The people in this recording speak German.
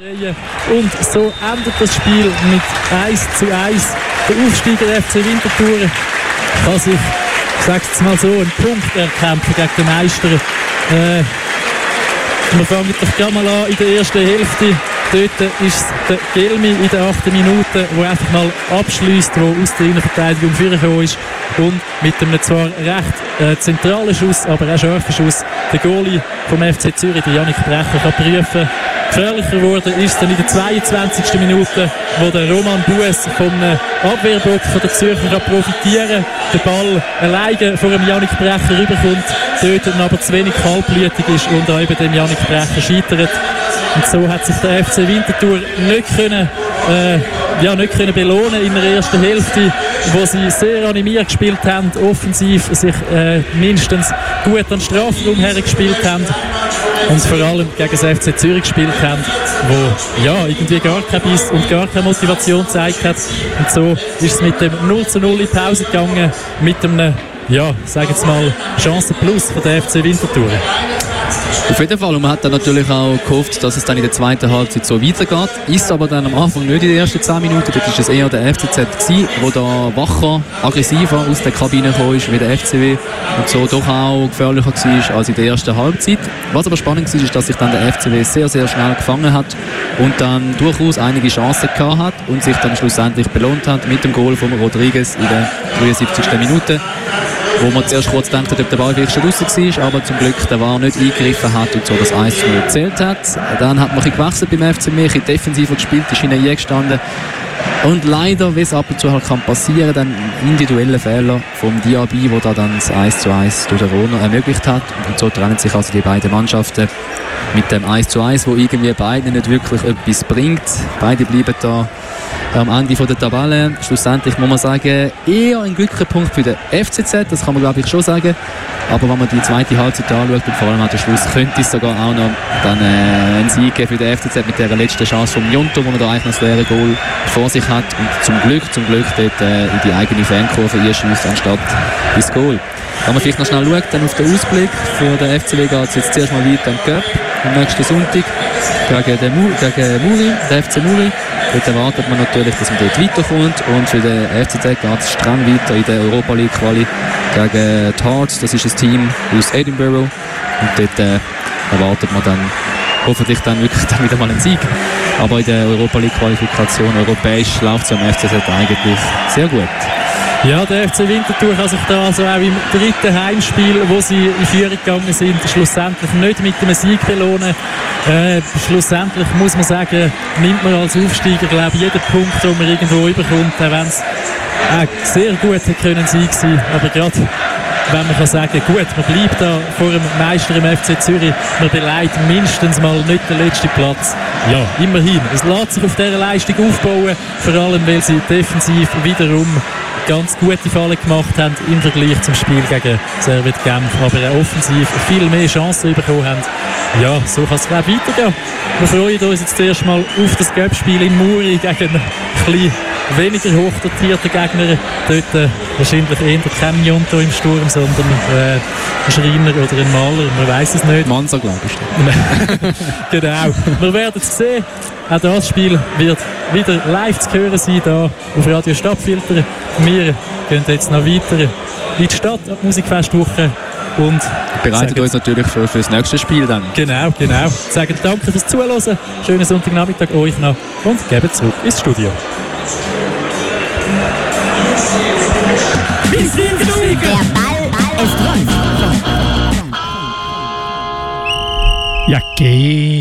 Und so endet das Spiel mit 1 zu 1. Der Aufsteiger FC Winterthur kann sich, ich sag's mal so, einen Punkt erkämpfen gegen den Meister. Äh, wir fangen doch gerne mal an in der ersten Hälfte. Dort ist der Gelmi in der 8. Minute, der einfach mal abschließt, der aus der Innenverteidigung vorgekommen ist und mit einem zwar recht äh, zentralen Schuss, aber auch scharfen Schuss, der Goalie vom FC Zürich, der Janik Brecher, kann prüfen. Gefährlicher geworden ist dann in der 22. Minute, wo der Roman Bues vom Abwehrbock von der Zürcher kann profitieren Der Ball alleine vor dem Janik Brecher rüberkommt, dort aber zu wenig kaltblütig ist und auch eben dem Janik Brecher scheitert. Und so hat sich der FC Winterthur nicht können, äh, ja, nicht können belohnen in der ersten Hälfte, wo sie sehr animiert gespielt haben, offensiv sich äh, mindestens gut an Strafraum hergespielt haben und vor allem gegen das FC Zürich gespielt haben, wo ja, irgendwie gar kein Biss und gar keine Motivation gezeigt hat. Und so ist es mit dem 0 zu 0 in Pause gegangen, mit einem, ja, sage jetzt mal, Chance plus von der FC Winterthur. Auf jeden Fall. Und man hat dann natürlich auch gehofft, dass es dann in der zweiten Halbzeit so weitergeht. Ist aber dann am Anfang nicht in den ersten 10 Minuten. Dort war es eher der FCZ, wo da wacher, aggressiver aus der Kabine kam wie der FCW. Und so doch auch gefährlicher war als in der ersten Halbzeit. Was aber spannend war, ist, dass sich dann der FCW sehr, sehr schnell gefangen hat und dann durchaus einige Chancen gehabt hat und sich dann schlussendlich belohnt hat mit dem Goal von Rodriguez in der 73. Minute wo man zuerst kurz gedacht hat, ob der Ball vielleicht schon draußen war, aber zum Glück der war nicht eingegriffen hat und so das 1 zu gezählt hat. Dann hat man ein gewechselt beim FC Mir, ein defensiver gespielt, ist hinten eingestanden. Und leider, wie es ab und zu halt kann passieren, dann individuelle Fehler vom Diaby, wo da dann das 1 zu 1 durch den Roner ermöglicht hat. Und so trennen sich also die beiden Mannschaften mit dem 1 zu 1, wo irgendwie beide nicht wirklich etwas bringt. Beide bleiben da am Ende von der Tabelle. Schlussendlich muss man sagen, eher ein glücklicher Punkt für den FCZ, das kann man glaube ich schon sagen. Aber wenn man die zweite Halbzeit anschaut und vor allem an den Schluss, könnte es sogar auch noch dann äh, einen Sieg geben für den FCZ mit der letzten Chance vom Junto, wo man da eigentlich noch das leere Goal vor sich hat und zum Glück, zum Glück dort äh, in die eigene Fankurve einschießt, anstatt ins Goal. Wenn man vielleicht noch schnell schaut, dann auf den Ausblick für den FCW geht es jetzt zuerst mal weiter im Cup am nächsten Sonntag gegen, den Mu gegen Muri, den FC Muri. Dort erwartet man natürlich, dass man dort weiterkommt und für den FCZ geht es streng weiter in der Europa League Quali gegen die Hearts. Das ist ein Team aus Edinburgh und dort äh, erwartet man dann hoffentlich dann wirklich dann wieder mal einen Sieg. Aber in der Europa League Qualifikation europäisch läuft es am FCZ eigentlich sehr gut. Ja, der FC Winterthur kann sich da also auch im dritten Heimspiel, wo sie in Führung gegangen sind, schlussendlich nicht mit einem Sieg belohnen. Äh, schlussendlich muss man sagen, nimmt man als Aufsteiger, glaube ich, jeden Punkt, den man irgendwo überkommt, auch wenn es äh, sehr gut hätte können Sieg sein aber gerade wenn man kann sagen, gut, man bleibt da vor dem Meister im FC Zürich, man beleidigt mindestens mal nicht den letzten Platz. Ja, immerhin. Es lässt sich auf dieser Leistung aufbauen, vor allem weil sie defensiv wiederum ganz gute Fallen gemacht haben im Vergleich zum Spiel gegen Servet Genf, aber offensiv viel mehr Chancen bekommen haben. Ja, so kann es glaube weitergehen. Wir freuen uns jetzt zuerst mal auf das Göppspiel in Muri gegen einen bisschen weniger hochdotierten Gegner. Dort äh, wahrscheinlich eher kein Jonto im Sturm, sondern äh, ein Schreiner oder ein Maler, man weiß es nicht. Mansa, glaube ich. genau. Wir werden es sehen. Auch das Spiel wird wieder live zu hören sein hier auf Radio Stadtfilter. Wir gehen jetzt noch weiter in die Stadt an die Musikfestwoche und bereitet uns natürlich für, für das nächste Spiel dann. Genau, genau. Sagen danke fürs Zuhören. Schönen Sonntagnachmittag euch noch und geben zurück ins Studio. Der Ball ist rund. Ja, geh.